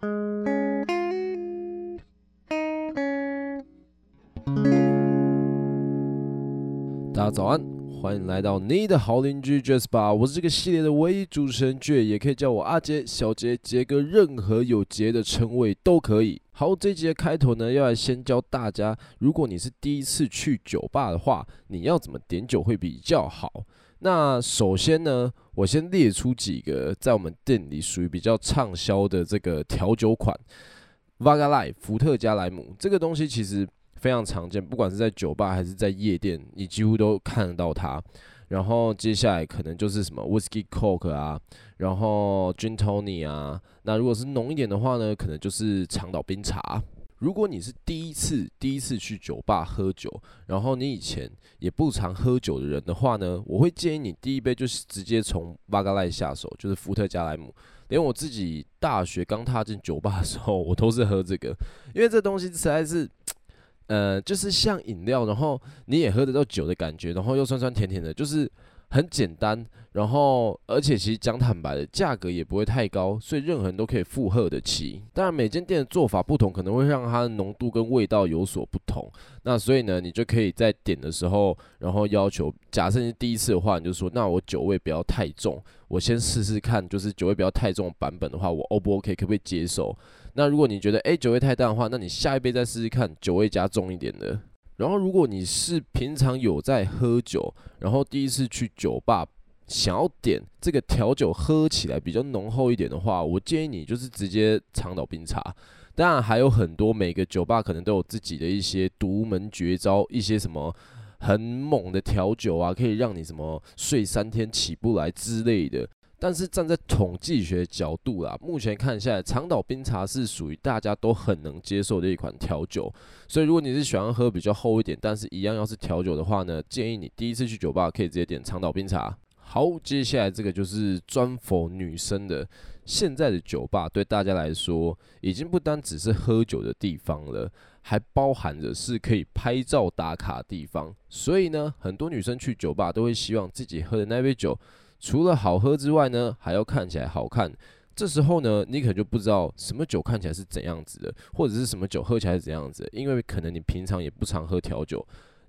大家早安，欢迎来到你的好邻居杰斯霸，我是这个系列的唯一主持人杰，也可以叫我阿杰、小杰、杰哥，任何有杰的称谓都可以。好，这集的开头呢，要来先教大家，如果你是第一次去酒吧的话，你要怎么点酒会比较好。那首先呢，我先列出几个在我们店里属于比较畅销的这个调酒款，Vodka Lite 伏特加莱姆这个东西其实。非常常见，不管是在酒吧还是在夜店，你几乎都看得到它。然后接下来可能就是什么 Whisky Coke 啊，然后 Gin Tonic 啊。那如果是浓一点的话呢，可能就是长岛冰茶。如果你是第一次第一次去酒吧喝酒，然后你以前也不常喝酒的人的话呢，我会建议你第一杯就是直接从 Vodka Lite 下手，就是伏特加莱姆。连我自己大学刚踏进酒吧的时候，我都是喝这个，因为这东西实在是。呃，就是像饮料，然后你也喝得到酒的感觉，然后又酸酸甜甜的，就是很简单，然后而且其实讲坦白的，价格也不会太高，所以任何人都可以负荷得起。当然，每间店的做法不同，可能会让它的浓度跟味道有所不同。那所以呢，你就可以在点的时候，然后要求，假设你是第一次的话，你就说，那我酒味不要太重，我先试试看，就是酒味不要太重的版本的话，我 O 不 OK，可不可以接受？那如果你觉得诶酒味太淡的话，那你下一杯再试试看酒味加重一点的。然后如果你是平常有在喝酒，然后第一次去酒吧想要点这个调酒喝起来比较浓厚一点的话，我建议你就是直接长岛冰茶。当然还有很多每个酒吧可能都有自己的一些独门绝招，一些什么很猛的调酒啊，可以让你什么睡三天起不来之类的。但是站在统计学角度啦，目前看下来，长岛冰茶是属于大家都很能接受的一款调酒。所以如果你是喜欢喝比较厚一点，但是一样要是调酒的话呢，建议你第一次去酒吧可以直接点长岛冰茶。好，接下来这个就是专 for 女生的。现在的酒吧对大家来说，已经不单只是喝酒的地方了，还包含着是可以拍照打卡的地方。所以呢，很多女生去酒吧都会希望自己喝的那杯酒。除了好喝之外呢，还要看起来好看。这时候呢，你可能就不知道什么酒看起来是怎样子的，或者是什么酒喝起来是怎样子，因为可能你平常也不常喝调酒。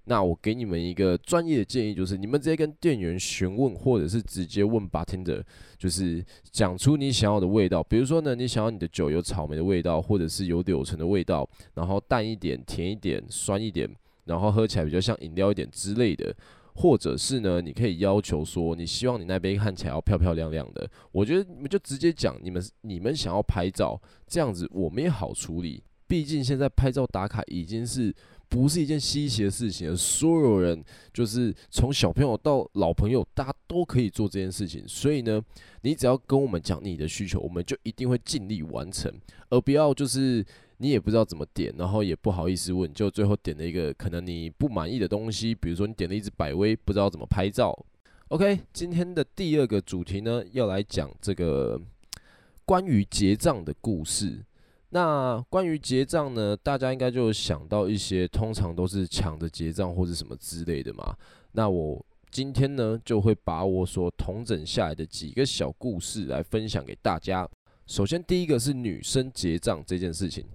那我给你们一个专业的建议，就是你们直接跟店员询问，或者是直接问 bartender，就是讲出你想要的味道。比如说呢，你想要你的酒有草莓的味道，或者是有柳橙的味道，然后淡一点、甜一点、酸一点，然后喝起来比较像饮料一点之类的。或者是呢，你可以要求说，你希望你那杯看起来要漂漂亮亮的。我觉得你们就直接讲，你们你们想要拍照，这样子我们也好处理。毕竟现在拍照打卡已经是不是一件稀奇的事情，所有人就是从小朋友到老朋友，大家都可以做这件事情。所以呢，你只要跟我们讲你的需求，我们就一定会尽力完成，而不要就是。你也不知道怎么点，然后也不好意思问，就最后点了一个可能你不满意的东西，比如说你点了一支百威，不知道怎么拍照。OK，今天的第二个主题呢，要来讲这个关于结账的故事。那关于结账呢，大家应该就想到一些，通常都是抢着结账或者什么之类的嘛。那我今天呢，就会把我所统整下来的几个小故事来分享给大家。首先，第一个是女生结账这件事情，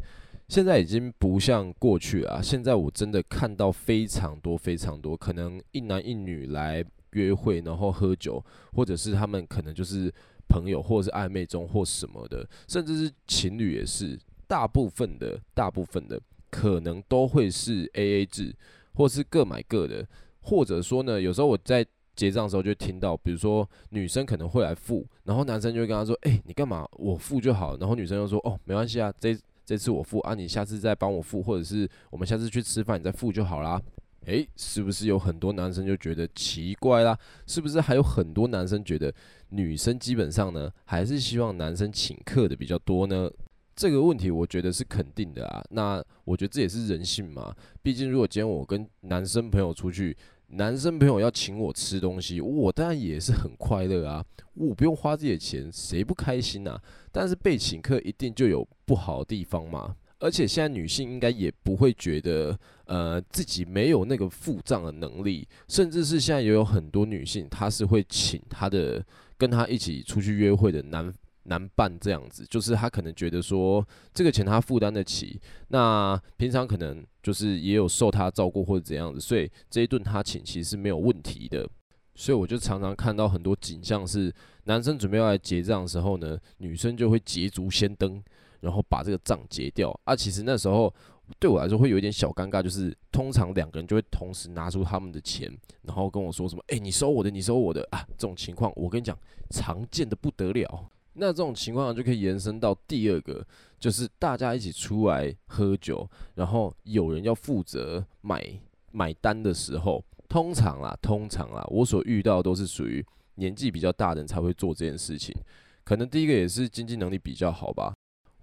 现在已经不像过去啊。现在我真的看到非常多非常多，可能一男一女来约会，然后喝酒，或者是他们可能就是朋友，或者是暧昧中或什么的，甚至是情侣也是。大部分的，大部分的可能都会是 AA 制，或是各买各的，或者说呢，有时候我在。结账的时候就听到，比如说女生可能会来付，然后男生就会跟她说：“哎、你干嘛？我付就好。”然后女生就说：“哦，没关系啊，这这次我付啊，你下次再帮我付，或者是我们下次去吃饭你再付就好啦。”诶，是不是有很多男生就觉得奇怪啦？是不是还有很多男生觉得女生基本上呢，还是希望男生请客的比较多呢？这个问题我觉得是肯定的啊。那我觉得这也是人性嘛。毕竟如果今天我跟男生朋友出去，男生朋友要请我吃东西，我当然也是很快乐啊，我不用花自己的钱，谁不开心啊？但是被请客一定就有不好的地方嘛。而且现在女性应该也不会觉得，呃，自己没有那个付账的能力，甚至是现在也有很多女性，她是会请她的跟他一起出去约会的男男伴这样子，就是他可能觉得说这个钱他负担得起，那平常可能就是也有受他照顾或者怎样子，所以这一顿他请其实是没有问题的。所以我就常常看到很多景象是，男生准备要来结账的时候呢，女生就会捷足先登，然后把这个账结掉。啊，其实那时候对我来说会有一点小尴尬，就是通常两个人就会同时拿出他们的钱，然后跟我说什么：“诶，你收我的，你收我的啊！”这种情况我跟你讲，常见的不得了。那这种情况就可以延伸到第二个，就是大家一起出来喝酒，然后有人要负责买买单的时候。通常啦，通常啦，我所遇到都是属于年纪比较大的人才会做这件事情。可能第一个也是经济能力比较好吧。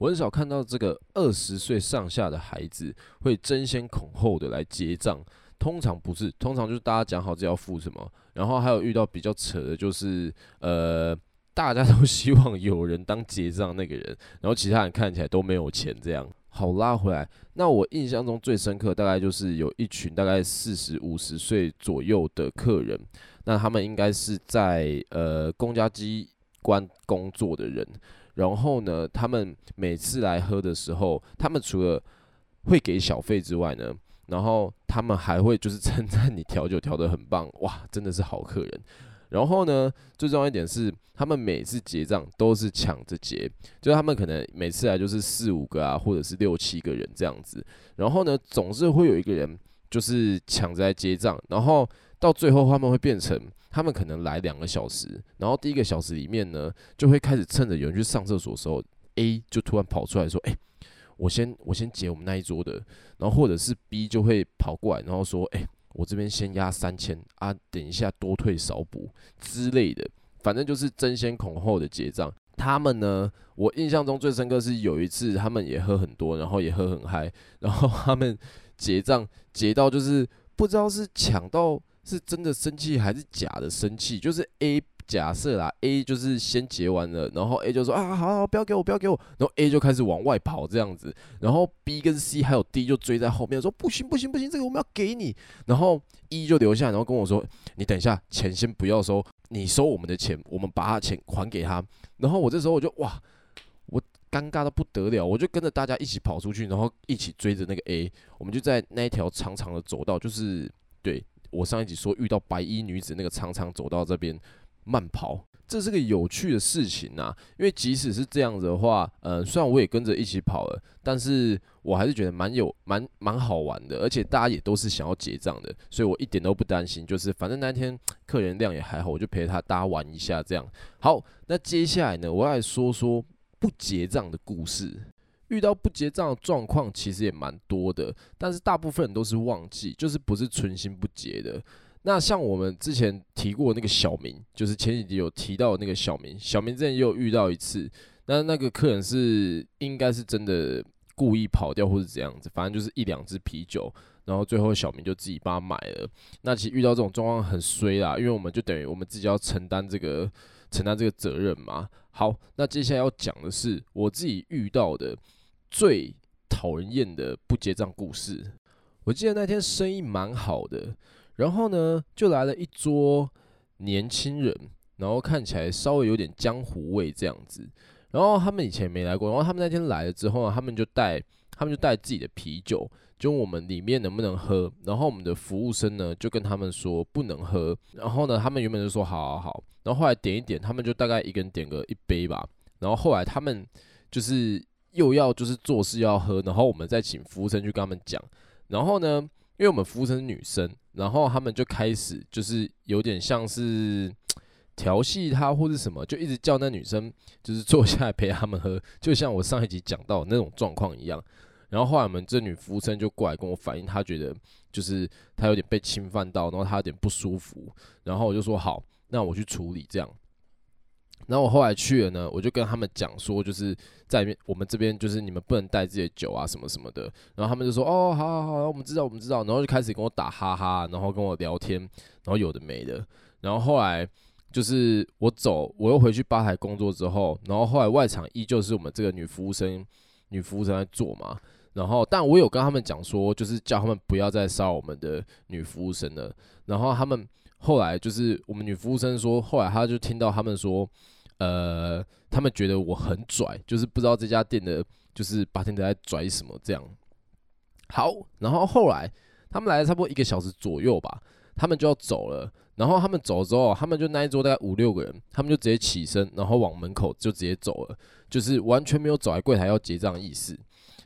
我很少看到这个二十岁上下的孩子会争先恐后的来结账。通常不是，通常就是大家讲好自己要付什么。然后还有遇到比较扯的，就是呃，大家都 希望有人当结账那个人，然后其他人看起来都没有钱这样。好，拉回来，那我印象中最深刻大概就是有一群大概四十五十岁左右的客人，那他们应该是在呃公家机关工作的人，然后呢，他们每次来喝的时候，他们除了会给小费之外呢，然后他们还会就是称赞你调酒调得很棒，哇，真的是好客人。然后呢，最重要一点是，他们每次结账都是抢着结，就是他们可能每次来就是四五个啊，或者是六七个人这样子。然后呢，总是会有一个人就是抢着来结账，然后到最后他们会变成，他们可能来两个小时，然后第一个小时里面呢，就会开始趁着有人去上厕所的时候，A 就突然跑出来说：“哎，我先我先结我们那一桌的。”然后或者是 B 就会跑过来，然后说：“哎。”我这边先压三千啊，等一下多退少补之类的，反正就是争先恐后的结账。他们呢，我印象中最深刻是有一次，他们也喝很多，然后也喝很嗨，然后他们结账结到就是不知道是抢到是真的生气还是假的生气，就是 A。假设啦，A 就是先结完了，然后 A 就说啊，好好，不要给我，不要给我，然后 A 就开始往外跑这样子，然后 B 跟 C 还有 D 就追在后面说不行不行不行，这个我们要给你，然后 E 就留下，然后跟我说，你等一下，钱先不要收，你收我们的钱，我们把他钱还给他，然后我这时候我就哇，我尴尬的不得了，我就跟着大家一起跑出去，然后一起追着那个 A，我们就在那一条长长的走道，就是对我上一集说遇到白衣女子那个长长走到这边。慢跑，这是个有趣的事情呐。因为即使是这样子的话，呃，虽然我也跟着一起跑了，但是我还是觉得蛮有蛮蛮好玩的。而且大家也都是想要结账的，所以我一点都不担心。就是反正那天客人量也还好，我就陪他大家玩一下这样。好，那接下来呢，我要来说说不结账的故事。遇到不结账的状况其实也蛮多的，但是大部分人都是忘记，就是不是存心不结的。那像我们之前提过那个小明，就是前几集有提到那个小明，小明之前也有遇到一次，那那个客人是应该是真的故意跑掉或是怎样子，反正就是一两支啤酒，然后最后小明就自己帮他买了。那其实遇到这种状况很衰啦，因为我们就等于我们自己要承担这个承担这个责任嘛。好，那接下来要讲的是我自己遇到的最讨人厌的不结账故事。我记得那天生意蛮好的。然后呢，就来了一桌年轻人，然后看起来稍微有点江湖味这样子。然后他们以前没来过，然后他们那天来了之后呢，他们就带他们就带自己的啤酒，就问我们里面能不能喝。然后我们的服务生呢就跟他们说不能喝。然后呢，他们原本就说好好好。然后后来点一点，他们就大概一个人点个一杯吧。然后后来他们就是又要就是做事要喝，然后我们再请服务生去跟他们讲。然后呢，因为我们服务生是女生。然后他们就开始就是有点像是 调戏他或是什么，就一直叫那女生就是坐下来陪他们喝，就像我上一集讲到那种状况一样。然后后来我们这女服务生就过来跟我反映，她觉得就是她有点被侵犯到，然后她有点不舒服。然后我就说好，那我去处理这样。然后我后来去了呢，我就跟他们讲说，就是在我们这边就是你们不能带自己的酒啊什么什么的。然后他们就说哦，好好好，我们知道我们知道。然后就开始跟我打哈哈，然后跟我聊天，然后有的没的。然后后来就是我走，我又回去吧台工作之后，然后后来外场依旧是我们这个女服务生，女服务生在做嘛。然后但我有跟他们讲说，就是叫他们不要再骚扰我们的女服务生了。然后他们后来就是我们女服务生说，后来她就听到他们说。呃，他们觉得我很拽，就是不知道这家店的就是 bartender 在拽什么这样。好，然后后来他们来了差不多一个小时左右吧，他们就要走了。然后他们走之后，他们就那一桌大概五六个人，他们就直接起身，然后往门口就直接走了，就是完全没有走来柜台要结账的意思。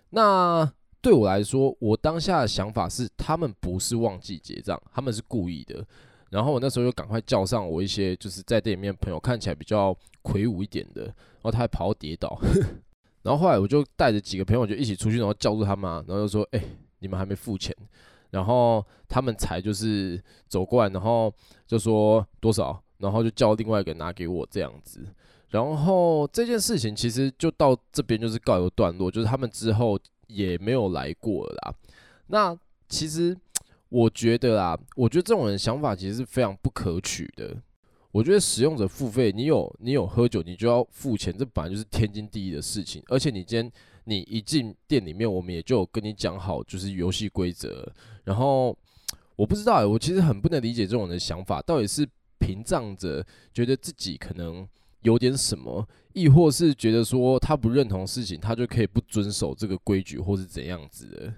那对我来说，我当下的想法是，他们不是忘记结账，他们是故意的。然后我那时候就赶快叫上我一些就是在店里面朋友，看起来比较魁梧一点的，然后他还跑跌倒。然后后来我就带着几个朋友就一起出去，然后叫住他们，然后就说：“哎，你们还没付钱。”然后他们才就是走过来，然后就说多少，然后就叫另外一个拿给我这样子。然后这件事情其实就到这边就是告一个段落，就是他们之后也没有来过了啦。那其实我觉得啦，我觉得这种人想法其实是非常不可取的。我觉得使用者付费，你有你有喝酒，你就要付钱，这本来就是天经地义的事情。而且你今天你一进店里面，我们也就跟你讲好，就是游戏规则。然后我不知道、欸，我其实很不能理解这种人的想法，到底是屏障着觉得自己可能有点什么，亦或是觉得说他不认同事情，他就可以不遵守这个规矩，或是怎样子的。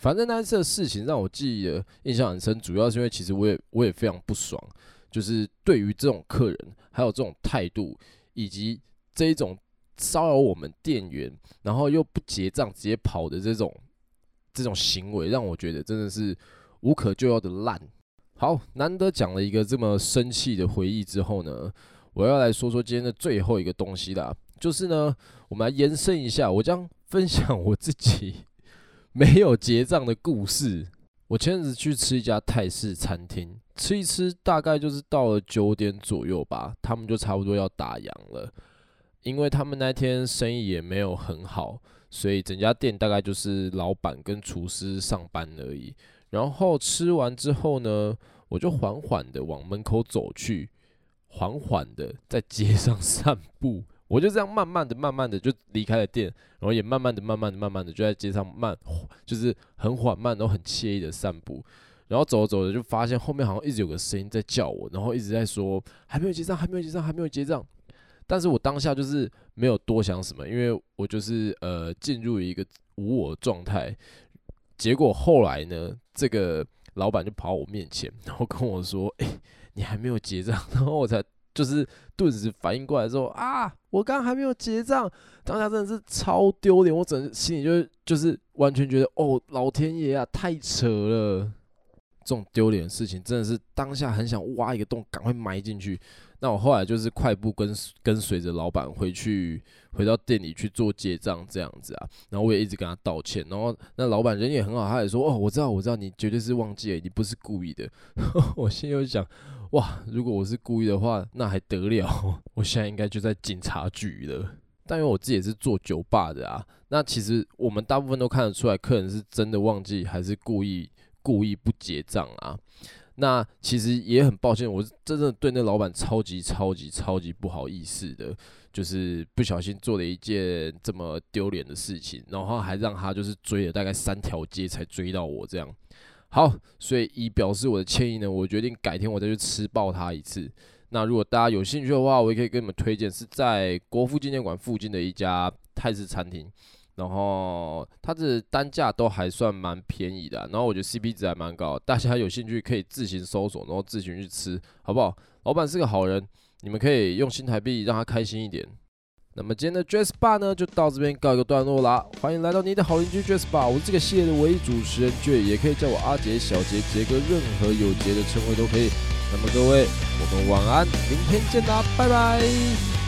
反正那次的事情让我记得印象很深，主要是因为其实我也我也非常不爽，就是对于这种客人，还有这种态度，以及这一种骚扰我们店员，然后又不结账直接跑的这种。这种行为让我觉得真的是无可救药的烂。好，难得讲了一个这么生气的回忆之后呢，我要来说说今天的最后一个东西啦，就是呢，我们来延伸一下，我将分享我自己 没有结账的故事。我前阵子去吃一家泰式餐厅，吃一吃，大概就是到了九点左右吧，他们就差不多要打烊了，因为他们那天生意也没有很好。所以整家店大概就是老板跟厨师上班而已。然后吃完之后呢，我就缓缓的往门口走去，缓缓的在街上散步。我就这样慢慢的、慢慢的就离开了店，然后也慢慢的、慢慢的、慢慢的就在街上慢，就是很缓慢，然后很惬意的散步。然后走着走着就发现后面好像一直有个声音在叫我，然后一直在说还没有结账，还没有结账，还没有结账。但是我当下就是没有多想什么，因为我就是呃进入一个无我状态。结果后来呢，这个老板就跑我面前，然后跟我说：“哎、你还没有结账。”然后我才就是顿时反应过来说：“啊，我刚刚还没有结账。”当下真的是超丢脸，我整心里就就是完全觉得哦，老天爷啊，太扯了！这种丢脸的事情真的是当下很想挖一个洞，赶快埋进去。那我后来就是快步跟跟随着老板回去，回到店里去做结账这样子啊。然后我也一直跟他道歉。然后那老板人也很好，他也说：“哦，我知道，我知道，你绝对是忘记了，你不是故意的。”我心里就想：哇，如果我是故意的话，那还得了？我现在应该就在警察局了。但因为我自己也是做酒吧的啊，那其实我们大部分都看得出来，客人是真的忘记还是故意故意不结账啊。那其实也很抱歉，我是真的对那老板超级超级超级不好意思的，就是不小心做了一件这么丢脸的事情，然后还让他就是追了大概三条街才追到我这样。好，所以以表示我的歉意呢，我决定改天我再去吃爆它一次。那如果大家有兴趣的话，我也可以给你们推荐，是在国父纪念馆附近的一家泰式餐厅。然后它的单价都还算蛮便宜的，然后我觉得 CP 值还蛮高，大家有兴趣可以自行搜索，然后自行去吃，好不好？老板是个好人，你们可以用新台币让他开心一点。那么今天的 Jazz Bar 呢，就到这边告一个段落啦。欢迎来到你的好邻居 Jazz Bar，我是这个系列的唯一主持人 J，也可以叫我阿杰、小杰、杰哥，任何有杰的称谓都可以。那么各位，我们晚安，明天见啦，拜拜。